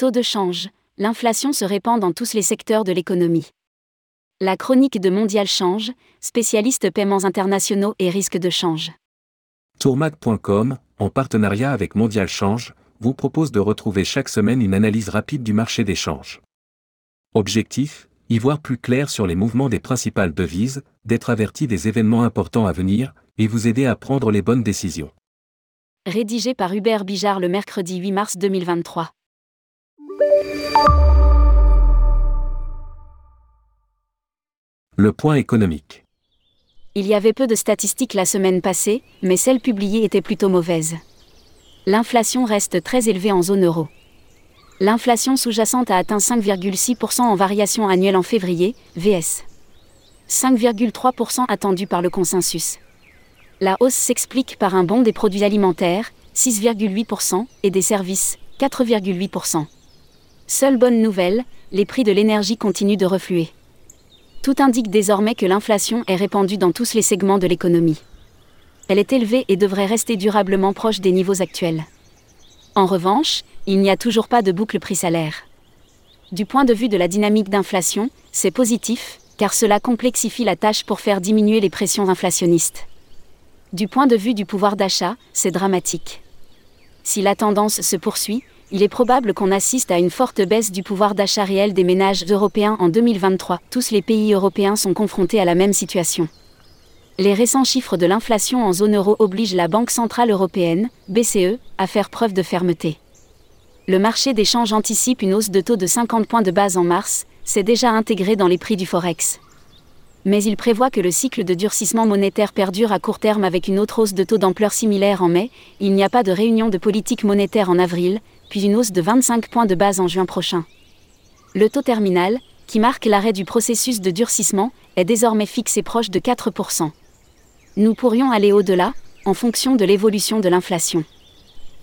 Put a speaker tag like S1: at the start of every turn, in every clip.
S1: Taux de change. L'inflation se répand dans tous les secteurs de l'économie. La chronique de Mondial Change, spécialiste paiements internationaux et risques de change.
S2: Tourmac.com, en partenariat avec Mondial Change, vous propose de retrouver chaque semaine une analyse rapide du marché des changes. Objectif y voir plus clair sur les mouvements des principales devises, d'être averti des événements importants à venir, et vous aider à prendre les bonnes décisions.
S1: Rédigé par Hubert Bijard le mercredi 8 mars 2023.
S2: Le point économique.
S1: Il y avait peu de statistiques la semaine passée, mais celles publiées étaient plutôt mauvaises. L'inflation reste très élevée en zone euro. L'inflation sous-jacente a atteint 5,6% en variation annuelle en février, VS. 5,3% attendu par le consensus. La hausse s'explique par un bond des produits alimentaires, 6,8%, et des services, 4,8%. Seule bonne nouvelle, les prix de l'énergie continuent de refluer. Tout indique désormais que l'inflation est répandue dans tous les segments de l'économie. Elle est élevée et devrait rester durablement proche des niveaux actuels. En revanche, il n'y a toujours pas de boucle prix-salaire. Du point de vue de la dynamique d'inflation, c'est positif, car cela complexifie la tâche pour faire diminuer les pressions inflationnistes. Du point de vue du pouvoir d'achat, c'est dramatique. Si la tendance se poursuit, il est probable qu'on assiste à une forte baisse du pouvoir d'achat réel des ménages européens en 2023. Tous les pays européens sont confrontés à la même situation. Les récents chiffres de l'inflation en zone euro obligent la Banque centrale européenne, BCE, à faire preuve de fermeté. Le marché des changes anticipe une hausse de taux de 50 points de base en mars, c'est déjà intégré dans les prix du Forex mais il prévoit que le cycle de durcissement monétaire perdure à court terme avec une autre hausse de taux d'ampleur similaire en mai, il n'y a pas de réunion de politique monétaire en avril, puis une hausse de 25 points de base en juin prochain. Le taux terminal, qui marque l'arrêt du processus de durcissement, est désormais fixé proche de 4%. Nous pourrions aller au-delà, en fonction de l'évolution de l'inflation.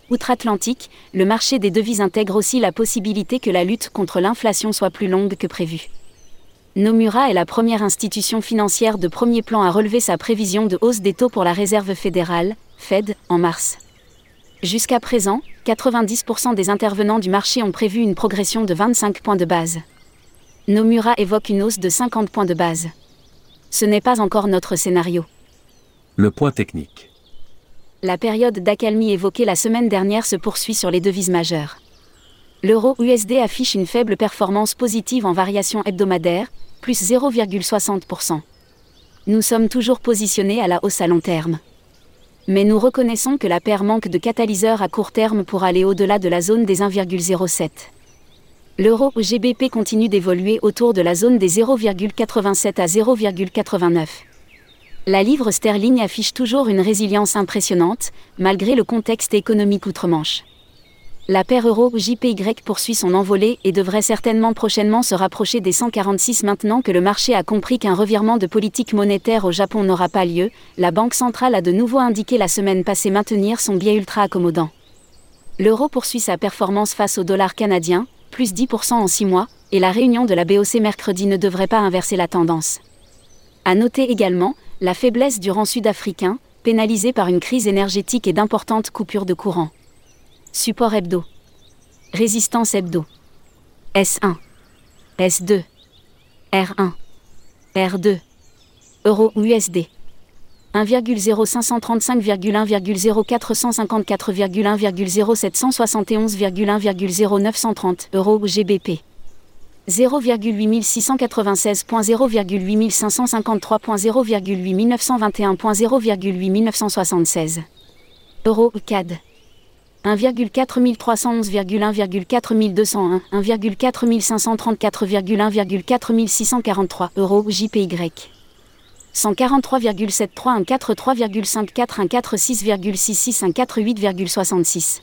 S1: Outre-Atlantique, le marché des devises intègre aussi la possibilité que la lutte contre l'inflation soit plus longue que prévu. Nomura est la première institution financière de premier plan à relever sa prévision de hausse des taux pour la Réserve fédérale, Fed, en mars. Jusqu'à présent, 90% des intervenants du marché ont prévu une progression de 25 points de base. Nomura évoque une hausse de 50 points de base. Ce n'est pas encore notre scénario.
S2: Le point technique.
S1: La période d'accalmie évoquée la semaine dernière se poursuit sur les devises majeures. L'euro USD affiche une faible performance positive en variation hebdomadaire, plus 0,60%. Nous sommes toujours positionnés à la hausse à long terme. Mais nous reconnaissons que la paire manque de catalyseurs à court terme pour aller au-delà de la zone des 1,07. L'euro GBP continue d'évoluer autour de la zone des 0,87 à 0,89. La livre sterling affiche toujours une résilience impressionnante, malgré le contexte économique outre-Manche la paire euro-JPY poursuit son envolée et devrait certainement prochainement se rapprocher des 146 maintenant que le marché a compris qu'un revirement de politique monétaire au Japon n'aura pas lieu, la Banque centrale a de nouveau indiqué la semaine passée maintenir son biais ultra accommodant. L'euro poursuit sa performance face au dollar canadien, plus 10% en 6 mois, et la réunion de la BOC mercredi ne devrait pas inverser la tendance. À noter également la faiblesse du rang sud-africain, pénalisé par une crise énergétique et d'importantes coupures de courant. Support hebdo. Résistance hebdo. S1. S2. R1. R2. Euro USD. 1,05351,00771,1,0930 euros GBP. 0,8553.0,8921.0,8976. Euro CAD. 1,4311,1,4201, 1,4534,1,4643 euros JPY. 143,73 143,54 146,66 148,66.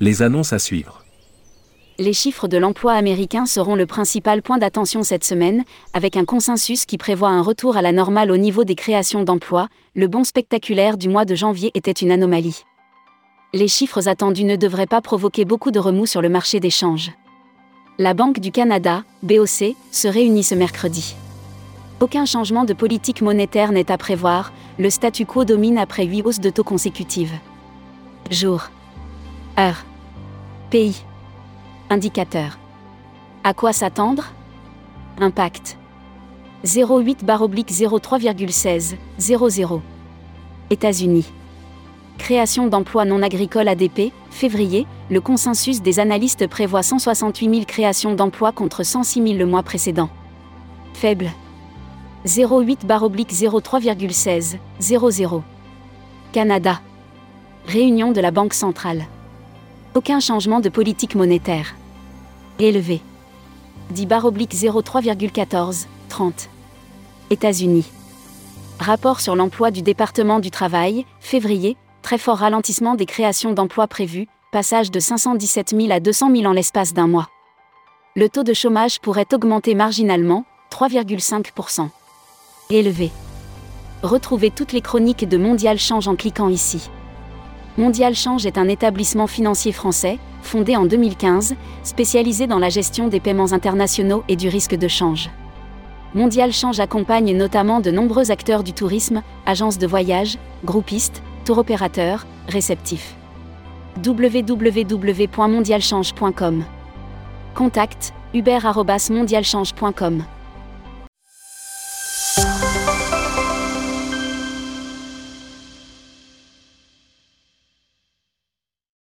S2: Les annonces à suivre.
S1: Les chiffres de l'emploi américain seront le principal point d'attention cette semaine, avec un consensus qui prévoit un retour à la normale au niveau des créations d'emplois. Le bond spectaculaire du mois de janvier était une anomalie les chiffres attendus ne devraient pas provoquer beaucoup de remous sur le marché des changes. La Banque du Canada, BOC, se réunit ce mercredi. Aucun changement de politique monétaire n'est à prévoir, le statu quo domine après huit hausses de taux consécutives. Jour. Heure. Pays. Indicateur. À quoi s'attendre? Impact. 08 03,16 00. États-Unis. Création d'emplois non agricoles ADP, février, le consensus des analystes prévoit 168 000 créations d'emplois contre 106 000 le mois précédent. Faible. 08 03,16 00. Canada. Réunion de la Banque centrale. Aucun changement de politique monétaire. Élevé. 10 03,14 30. États-Unis. Rapport sur l'emploi du département du travail, février, très fort ralentissement des créations d'emplois prévues, passage de 517 000 à 200 000 en l'espace d'un mois. Le taux de chômage pourrait augmenter marginalement, 3,5%. Élevé. Retrouvez toutes les chroniques de Mondial Change en cliquant ici. Mondial Change est un établissement financier français, fondé en 2015, spécialisé dans la gestion des paiements internationaux et du risque de change. Mondial Change accompagne notamment de nombreux acteurs du tourisme, agences de voyage, groupistes, tour opérateurs, réceptifs. www.mondialchange.com Contact hubert.mondialchange.com